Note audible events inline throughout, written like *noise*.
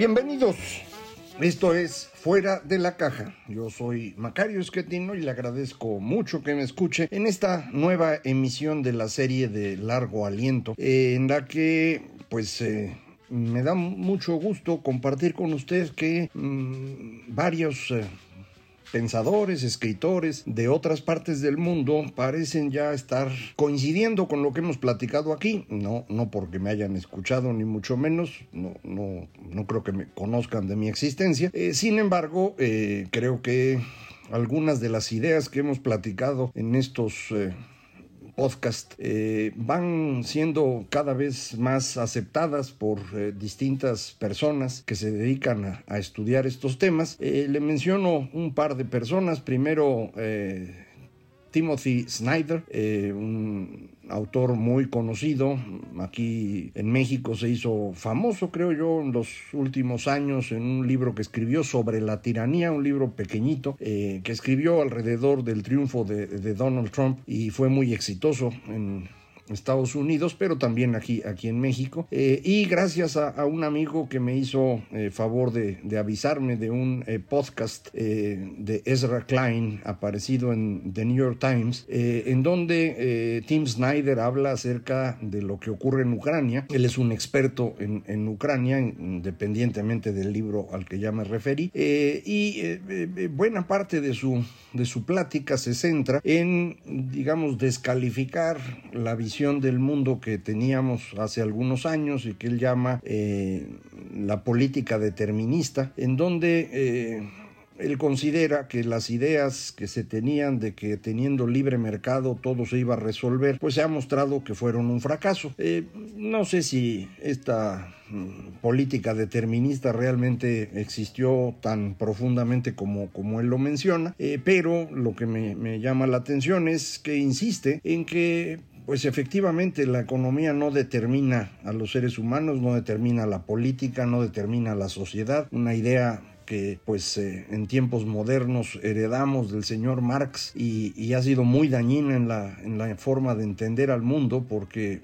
Bienvenidos. Esto es Fuera de la Caja. Yo soy Macario Esquetino y le agradezco mucho que me escuche en esta nueva emisión de la serie de Largo Aliento, en la que pues eh, me da mucho gusto compartir con usted que mmm, varios... Eh, pensadores, escritores de otras partes del mundo parecen ya estar coincidiendo con lo que hemos platicado aquí. No, no porque me hayan escuchado, ni mucho menos. No, no, no creo que me conozcan de mi existencia. Eh, sin embargo, eh, creo que algunas de las ideas que hemos platicado en estos eh, podcast eh, van siendo cada vez más aceptadas por eh, distintas personas que se dedican a, estudiar estos temas. Eh, le menciono un par de personas. Primero, Timothy Snyder, un autor muy conocido, aquí en México se hizo famoso, creo yo, en los últimos años en un libro que escribió sobre la tiranía, un libro pequeñito eh, que escribió alrededor del triunfo de, de Donald Trump y fue muy exitoso en Estados Unidos, pero también aquí, aquí en México. Eh, y gracias a, a, un amigo que me hizo eh, favor de, de, avisarme de un eh, podcast eh, de Ezra Klein aparecido en The New York Times, eh, en donde Tim Snyder habla acerca de lo que ocurre en Ucrania. Él es un experto en, en Ucrania, independientemente del libro al que ya me referí. y buena parte de su, de su plática se centra en, digamos, descalificar la visión del mundo que teníamos hace algunos años y que él llama eh, la política determinista, en donde eh, él considera que las ideas que se tenían de que teniendo libre mercado todo se iba a resolver, pues se ha mostrado que fueron un fracaso. Eh, no sé si esta mm, política determinista realmente existió tan profundamente como, como él lo menciona, pero lo que me llama la atención es que insiste en que pues efectivamente la economía no determina a los seres humanos, no determina la política, no determina la sociedad. Una idea que pues eh, en tiempos modernos heredamos del señor Marx y, y, ha sido muy dañina en la, en la forma de entender al mundo porque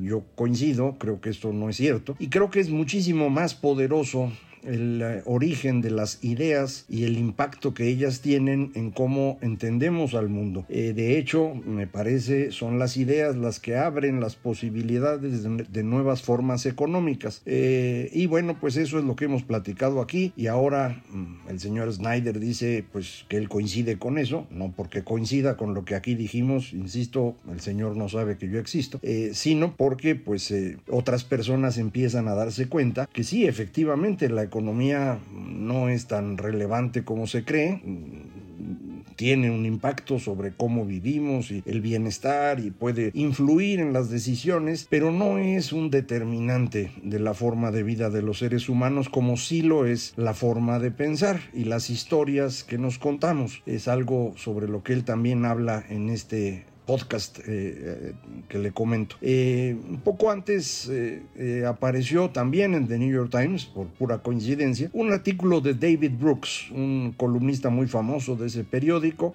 yo coincido, creo que esto no es cierto y creo que es muchísimo más poderoso el uh, origen de las ideas y el impacto que ellas tienen en cómo entendemos al mundo. Eh, de hecho, me parece, son las ideas las que abren las posibilidades de, nuevas formas económicas. Eh, y bueno, pues eso es lo que hemos platicado aquí. Y ahora mm, el señor Snyder dice pues que él coincide con eso, no porque coincida con lo que aquí dijimos, insisto, el señor no sabe que yo existo, eh, sino porque pues otras personas empiezan a darse cuenta que sí, efectivamente, la economía no es tan relevante como se cree, tiene un impacto sobre cómo vivimos y el bienestar y puede influir en las decisiones, pero no es un determinante de la forma de vida de los seres humanos como sí lo es la forma de pensar y las historias que nos contamos. Es algo sobre lo que él también habla en este podcast eh, que le comento. Eh, un poco antes eh, apareció también en The New York Times, por pura coincidencia, un artículo de David Brooks, un columnista muy famoso de ese periódico,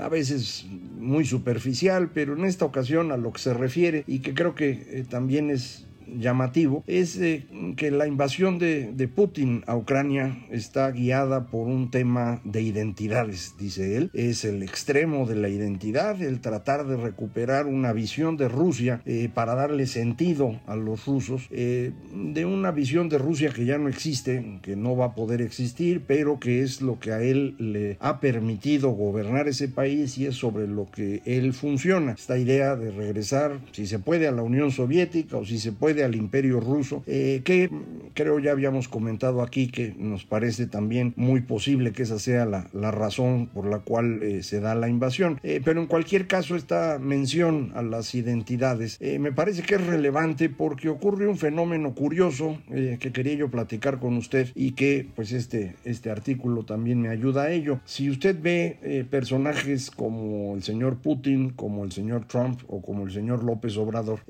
a veces muy superficial, pero en esta ocasión a lo que se refiere y que creo que también es llamativo es eh, que la invasión de, de, Putin a Ucrania está guiada por un tema de identidades, dice él. Es el extremo de la identidad, el tratar de recuperar una visión de Rusia eh, para darle sentido a los rusos, eh, de una visión de Rusia que ya no existe, que no va a poder existir, pero que es lo que a él le ha permitido gobernar ese país y es sobre lo que él funciona. Esta idea de regresar, si se puede, a la Unión Soviética o si se puede al Imperio Ruso, eh, que creo ya habíamos comentado aquí que nos parece también muy posible que esa sea la, la razón por la cual eh, se da la invasión. Eh, pero en cualquier caso, esta mención a las identidades me parece que es relevante porque ocurre un fenómeno curioso que quería yo platicar con usted y que pues este, este artículo también me ayuda a ello. Si usted ve personajes como el señor Putin, como el señor Trump o como el señor López Obrador,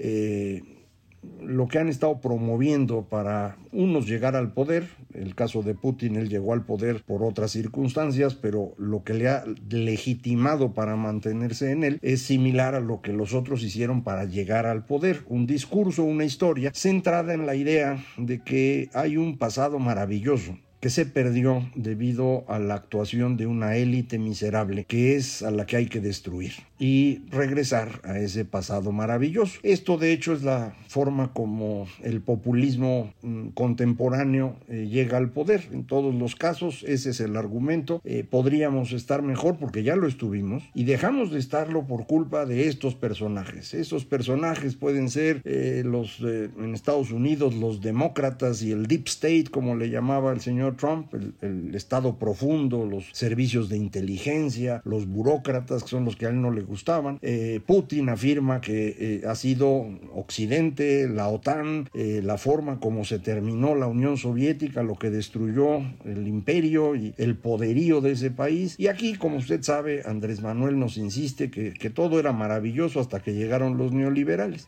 lo que han estado promoviendo para unos llegar al poder, el caso de Putin, él llegó al poder por otras circunstancias, pero lo que le ha legitimado para mantenerse en él es similar a lo que los otros hicieron para llegar al poder, un discurso, una historia centrada en la idea de que hay un pasado maravilloso que se perdió debido a la actuación de una élite miserable que es a la que hay que destruir y regresar a ese pasado maravilloso. Esto de hecho es la forma como el populismo mm, contemporáneo eh, llega al poder. En todos los casos ese es el argumento. Eh, podríamos estar mejor porque ya lo estuvimos y dejamos de estarlo por culpa de estos personajes. Esos personajes pueden ser eh, los en Estados Unidos los demócratas y el deep state como le llamaba el señor Trump, el, Estado profundo, los servicios de inteligencia, los burócratas, que son los que a él no le gustaban. Eh, Putin afirma que eh, ha sido Occidente, la OTAN, eh, la forma como se terminó la Unión Soviética, lo que destruyó el imperio y el poderío de ese país. Y aquí, como usted sabe, Andrés Manuel nos insiste que, que todo era maravilloso hasta que llegaron los neoliberales.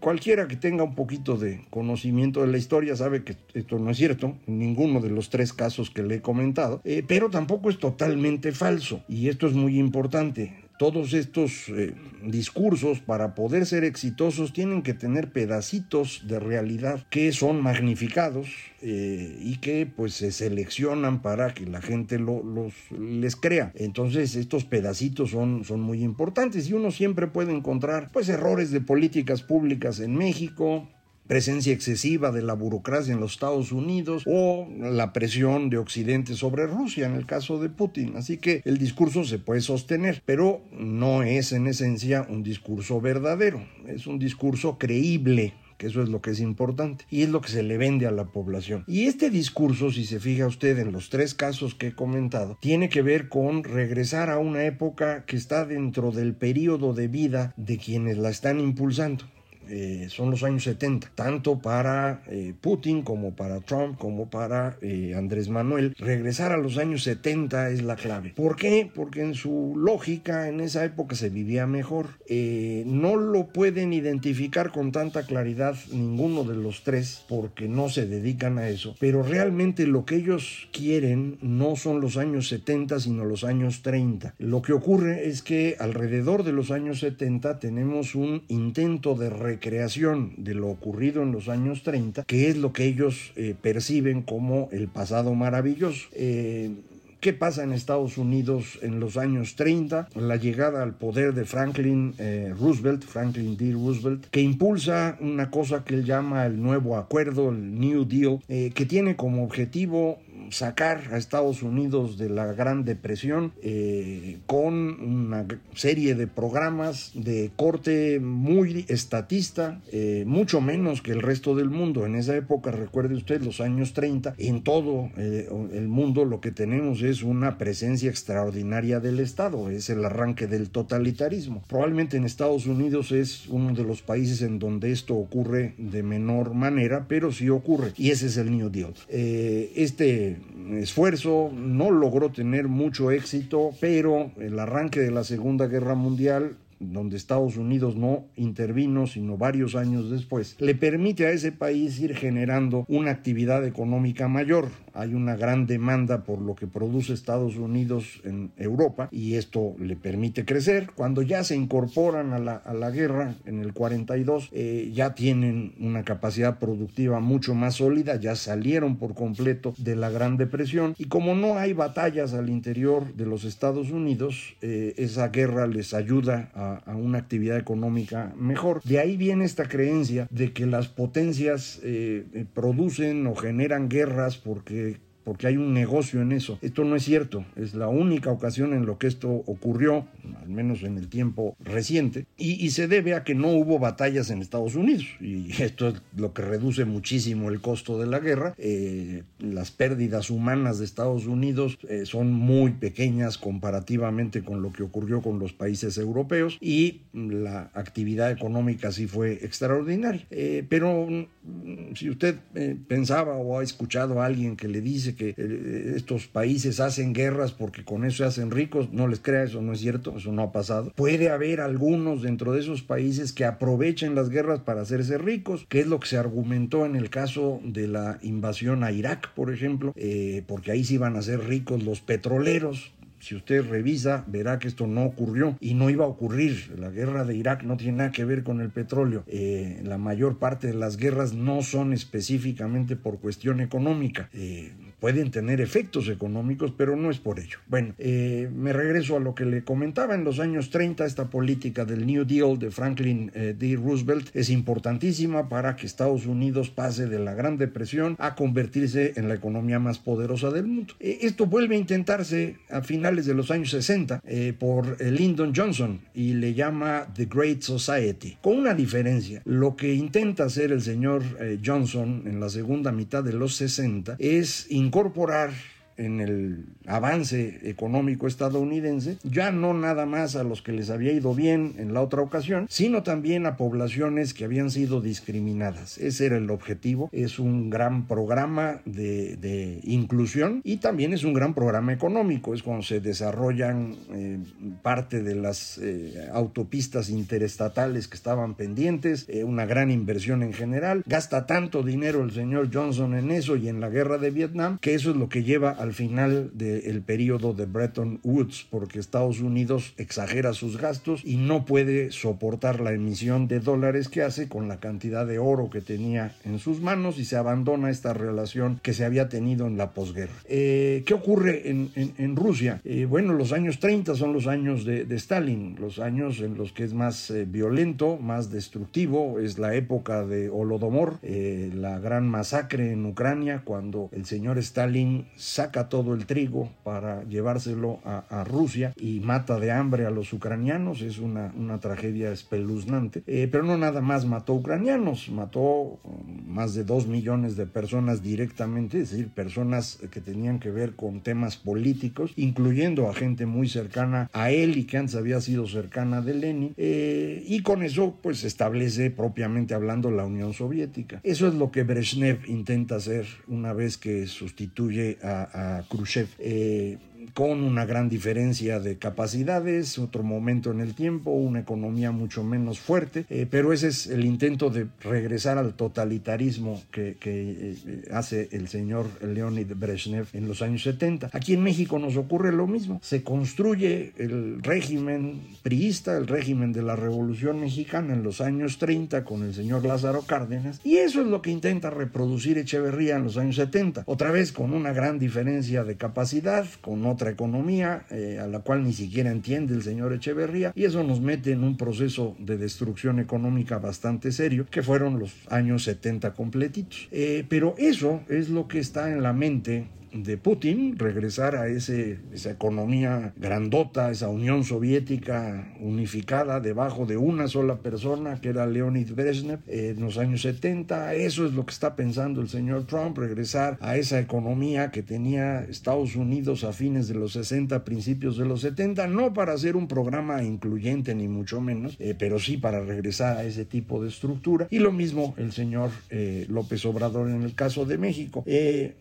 cualquiera que tenga un poquito de conocimiento de la historia sabe que esto no es cierto, ni ninguno de los tres casos que le he comentado, eh, pero tampoco es totalmente falso. Y esto es muy importante todos estos eh, discursos para poder ser exitosos tienen que tener pedacitos de realidad que son magnificados eh, y que pues se seleccionan para que la gente lo, los les crea entonces estos pedacitos son, son muy importantes y uno siempre puede encontrar pues errores de políticas públicas en México presencia excesiva de la burocracia en los Estados Unidos o la presión de Occidente sobre Rusia en el caso de Putin. Así que el discurso se puede sostener, pero no es en esencia un discurso verdadero, es un discurso creíble que eso es lo que es importante y es lo que se le vende a la población. Y este discurso, si se fija usted en los tres casos que he comentado, tiene que ver con regresar a una época que está dentro del periodo de vida de quienes la están impulsando. Eh, son los años 70, tanto para eh, Putin como para Trump como para eh, Andrés Manuel. Regresar a los años 70 es la clave. ¿Por qué? Porque en su lógica en esa época se vivía mejor. no lo pueden identificar con tanta claridad ninguno de los tres porque no se dedican a eso, pero realmente lo que ellos quieren no son los años 70 sino los años 30. Lo que ocurre es que alrededor de los años 70 tenemos un intento de creación de lo ocurrido en los años 30, que es lo que ellos eh, perciben como el pasado maravilloso. Eh, ¿Qué pasa en Estados Unidos en los años 30? La llegada al poder de Franklin eh, Roosevelt, Franklin D. Roosevelt, que impulsa una cosa que él llama el nuevo acuerdo, el New Deal, que tiene como objetivo sacar a Estados Unidos de la Gran Depresión eh, con una serie de programas de corte muy estatista, eh, mucho menos que el resto del mundo. En esa época, recuerde usted, los años 30, en todo eh, el mundo lo que tenemos es una presencia extraordinaria del Estado, es el arranque del totalitarismo. Probablemente en Estados Unidos es uno de los países en donde esto ocurre de menor manera, pero sí ocurre, y ese es el New Deal. este esfuerzo, no logró tener mucho éxito, pero el arranque de la Segunda Guerra Mundial donde Estados Unidos no intervino sino varios años después, le permite a ese país ir generando una actividad económica mayor. Hay una gran demanda por lo que produce Estados Unidos en Europa y esto le permite crecer. Cuando ya se incorporan a la, a la guerra en el 42, eh, ya tienen una capacidad productiva mucho más sólida, ya salieron por completo de la Gran Depresión y como no hay batallas al interior de los Estados Unidos, eh, esa guerra les ayuda a a, una actividad económica mejor. De ahí viene esta creencia de que las potencias eh, eh, producen o generan guerras porque porque hay un negocio en eso. Esto no es cierto, es la única ocasión en lo que esto ocurrió, al menos en el tiempo reciente, y, se debe a que no hubo batallas en Estados Unidos, y *laughs* esto es lo que reduce muchísimo el costo de la guerra. Eh, las pérdidas humanas de Estados Unidos eh, son muy pequeñas comparativamente con lo que ocurrió con los países europeos, y la actividad económica sí fue extraordinaria. Eh, pero mm, si usted pensaba o ha escuchado a alguien que le dice que eh, estos países hacen guerras porque con eso se hacen ricos. No les crea, eso no es cierto, eso no ha pasado. Puede haber algunos dentro de esos países que aprovechen las guerras para hacerse ricos, que es lo que se argumentó en el caso de la invasión a Irak, por ejemplo, eh, porque ahí sí iban a ser ricos los petroleros, si usted revisa, verá que esto no ocurrió y no iba a ocurrir. La guerra de Irak no tiene nada que ver con el petróleo. Eh, la mayor parte de las guerras no son específicamente por cuestión económica. Pueden tener efectos económicos, pero no es por ello. Bueno, eh, me regreso a lo que le comentaba. En los años 30, esta política del New Deal de Franklin eh, D. Roosevelt es importantísima para que Estados Unidos pase de la Gran Depresión a convertirse en la economía más poderosa del mundo. Eh, esto vuelve a intentarse a finales de los años 60 por Lyndon Johnson y le llama The Great Society, con una diferencia. Lo que intenta hacer el señor Johnson en la segunda mitad de los 60 es incorporar en el avance económico estadounidense, ya no nada más a los que les había ido bien en la otra ocasión, sino también a poblaciones que habían sido discriminadas. Ese era el objetivo. Es un gran programa de, inclusión y también es un gran programa económico. Es cuando se desarrollan eh, parte de las eh, autopistas interestatales que estaban pendientes, eh, una gran inversión en general. Gasta tanto dinero el señor Johnson en eso y en la guerra de Vietnam que eso es lo que lleva a al final del periodo de Bretton Woods, porque Estados Unidos exagera sus gastos y no puede soportar la emisión de dólares que hace con la cantidad de oro que tenía en sus manos y se abandona esta relación que se había tenido en la posguerra. Eh, ¿Qué ocurre en, en, Rusia? Eh, bueno, los años 30 son los años de, Stalin, los años en los que es más eh, violento, más destructivo, es la época de Holodomor, la gran masacre en Ucrania, cuando el señor Stalin saca todo el trigo para llevárselo a, Rusia y mata de hambre a los ucranianos. Es una, una tragedia espeluznante. Eh, pero no nada más mató ucranianos, mató um, más de dos millones de personas directamente, es decir, personas que tenían que ver con temas políticos, incluyendo a gente muy cercana a él y que antes había sido cercana de Lenin. Eh, y con eso, pues, establece propiamente hablando la Unión Soviética. Eso es lo que Brezhnev intenta hacer una vez que sustituye a Khrushchev. Eh, con una gran diferencia de capacidades, otro momento en el tiempo, una economía mucho menos fuerte, eh, pero ese es el intento de regresar al totalitarismo que, eh, hace el señor Leonid Brezhnev en los años 70. Aquí en México nos ocurre lo mismo, se construye el régimen priista, el régimen de la Revolución Mexicana en los años 30 con el señor Lázaro Cárdenas, y eso es lo que intenta reproducir Echeverría en los años 70, otra vez con una gran diferencia de capacidad, con otra economía eh, a la cual ni siquiera entiende el señor Echeverría y eso nos mete en un proceso de destrucción económica bastante serio que fueron los años 70 completitos. Eh, pero eso es lo que está en la mente de Putin, regresar a ese, esa economía grandota, esa Unión Soviética unificada debajo de una sola persona que era Leonid Brezhnev en los años 70. Eso es lo que está pensando el señor Trump, regresar a esa economía que tenía Estados Unidos a fines de los 60, principios de los 70, no para hacer un programa incluyente ni mucho menos, eh, pero sí para regresar a ese tipo de estructura. Y lo mismo el señor eh, López Obrador en el caso de México. Eh,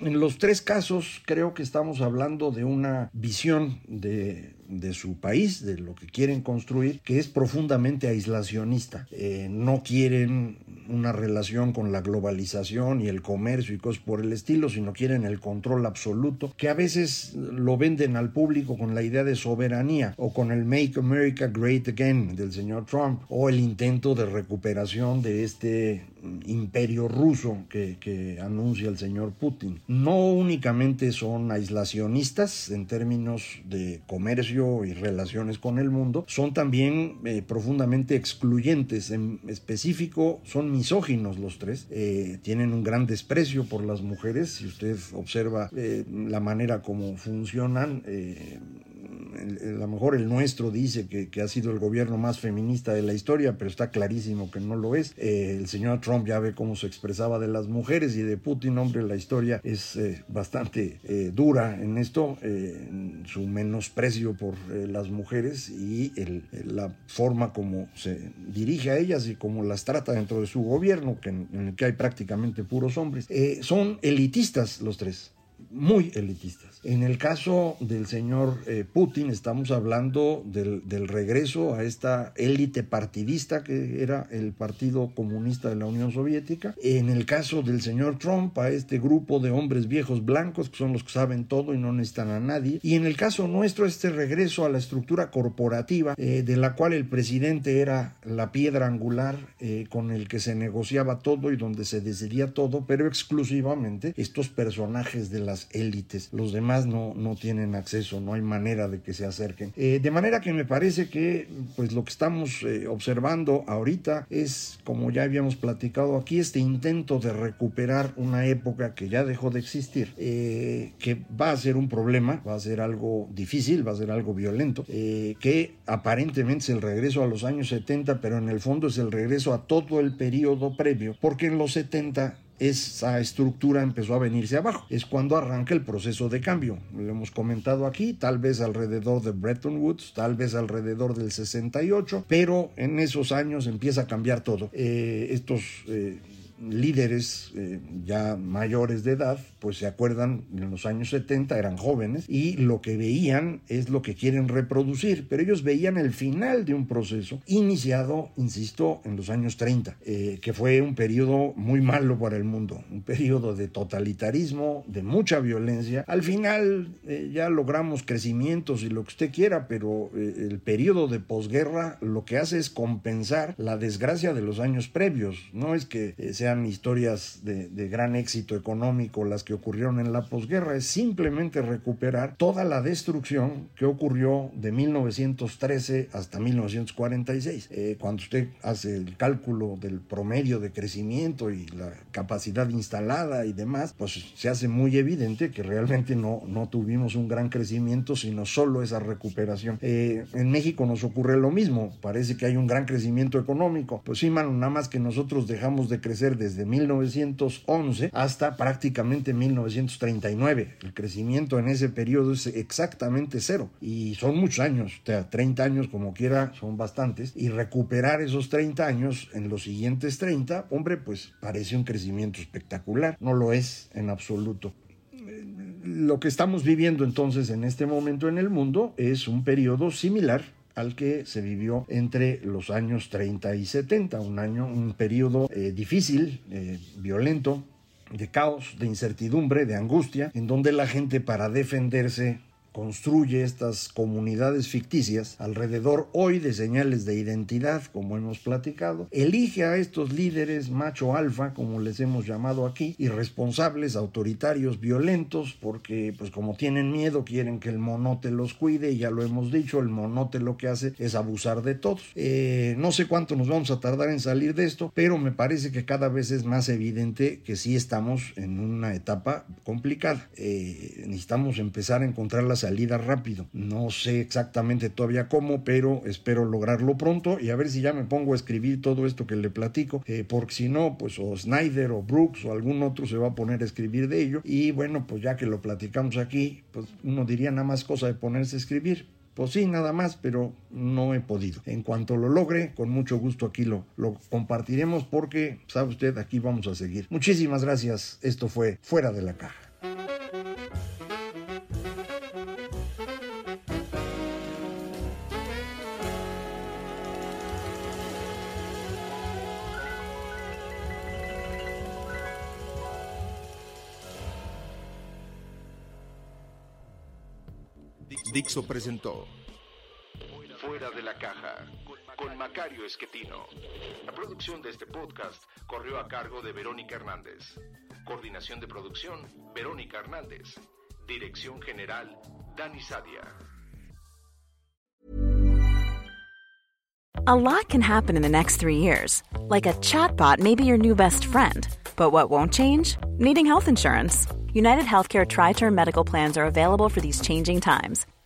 en los tres casos creo que estamos hablando de una visión de de su país, de lo que quieren construir, que es profundamente aislacionista. Eh, no quieren una relación con la globalización y el comercio y cosas por el estilo, sino quieren el control absoluto, que a veces lo venden al público con la idea de soberanía o con el Make America Great Again del señor Trump o el intento de recuperación de este imperio ruso que, que, anuncia el señor Putin. No únicamente son aislacionistas en términos de comercio y relaciones con el mundo, son también eh, profundamente excluyentes. En específico, son misóginos los tres. Eh, tienen un gran desprecio por las mujeres. Si usted observa eh, la manera como funcionan, a lo mejor el nuestro dice que, ha sido el gobierno más feminista de la historia, pero está clarísimo que no lo es. Eh, el señor Trump ya ve cómo se expresaba de las mujeres y de Putin, hombre, la historia es eh, bastante eh, dura en esto, su menosprecio por las mujeres y la forma como se dirige a ellas y cómo las trata dentro de su gobierno, en, en el que hay prácticamente puros hombres. son elitistas los tres muy elitistas. En el caso del señor eh, Putin estamos hablando del, regreso a esta élite partidista que era el Partido Comunista de la Unión Soviética. En el caso del señor Trump a este grupo de hombres viejos blancos que son los que saben todo y no necesitan a nadie. Y en el caso nuestro este regreso a la estructura corporativa eh, de la cual el presidente era la piedra angular eh, con el que se negociaba todo y donde se decidía todo, pero exclusivamente estos personajes de las élites. Los demás no, no tienen acceso, no hay manera de que se acerquen. Eh, de manera que me parece que pues lo que estamos eh, observando ahorita es, como ya habíamos platicado aquí, este intento de recuperar una época que ya dejó de existir, eh, que va a ser un problema, va a ser algo difícil, va a ser algo violento, que aparentemente es el regreso a los años 70, pero en el fondo es el regreso a todo el periodo previo, porque en los 70 esa estructura empezó a venirse abajo. Es cuando arranca el proceso de cambio. Lo hemos comentado aquí, tal vez alrededor de Bretton Woods, tal vez alrededor del 68, pero en esos años empieza a cambiar todo. Eh, estos eh, líderes eh, ya mayores de edad, pues se acuerdan, en los años 70 eran jóvenes y lo que veían es lo que quieren reproducir, pero ellos veían el final de un proceso iniciado, insisto, en los años 30, eh, que fue un periodo muy malo para el mundo, un periodo de totalitarismo, de mucha violencia. Al final eh, ya logramos crecimientos y lo que usted quiera, pero el periodo de posguerra lo que hace es compensar la desgracia de los años previos, no es que sea historias de, de, gran éxito económico las que ocurrieron en la posguerra, es simplemente recuperar toda la destrucción que ocurrió de 1913 hasta 1946. Eh, cuando usted hace el cálculo del promedio de crecimiento y la capacidad instalada y demás, pues se hace muy evidente que realmente no, no tuvimos un gran crecimiento, sino solo esa recuperación. Eh, en México nos ocurre lo mismo, parece que hay un gran crecimiento económico, pues sí, mano, nada más que nosotros dejamos de crecer desde 1911 hasta prácticamente 1939. El crecimiento en ese periodo es exactamente cero. Y son muchos años, o sea, 30 años como quiera son bastantes. Y recuperar esos 30 años en los siguientes 30, hombre, pues parece un crecimiento espectacular, no lo es en absoluto. Lo que estamos viviendo entonces en este momento en el mundo es un periodo similar que se vivió entre los años 30 y 70, un año, un periodo eh, difícil, eh, violento, de caos, de incertidumbre, de angustia, en donde la gente para defenderse construye estas comunidades ficticias alrededor hoy de señales de identidad, como hemos platicado, elige a estos líderes macho alfa, como les hemos llamado aquí, irresponsables, autoritarios, violentos, porque pues como tienen miedo quieren que el monote los cuide y ya lo hemos dicho, el monote lo que hace es abusar de todos. Eh, no sé cuánto nos vamos a tardar en salir de esto, pero me parece que cada vez es más evidente que sí estamos en una etapa complicada. Eh, necesitamos empezar a encontrar las salida rápido. No sé exactamente todavía cómo, pero espero lograrlo pronto y a ver si ya me pongo a escribir todo esto que le platico, eh, porque si no, pues o Snyder o Brooks o algún otro se va a poner a escribir de ello y bueno, pues ya que lo platicamos aquí, pues uno diría nada más cosa de ponerse a escribir. Pues sí, nada más, pero no he podido. En cuanto lo logre, con mucho gusto aquí lo, lo compartiremos porque, sabe usted, aquí vamos a seguir. Muchísimas gracias. Esto fue Fuera de la Caja. Dixo presentó Fuera de la caja con Macario Esquetino. La producción de este podcast corrió a cargo de Verónica Hernández. Coordinación de producción, Verónica Hernández. Dirección General, Dani Sadia. A lot can happen in the next three years. Like a chatbot may be your new best friend. But what won't change? Needing health insurance. United Healthcare Tri Term Medical Plans are available for these changing times.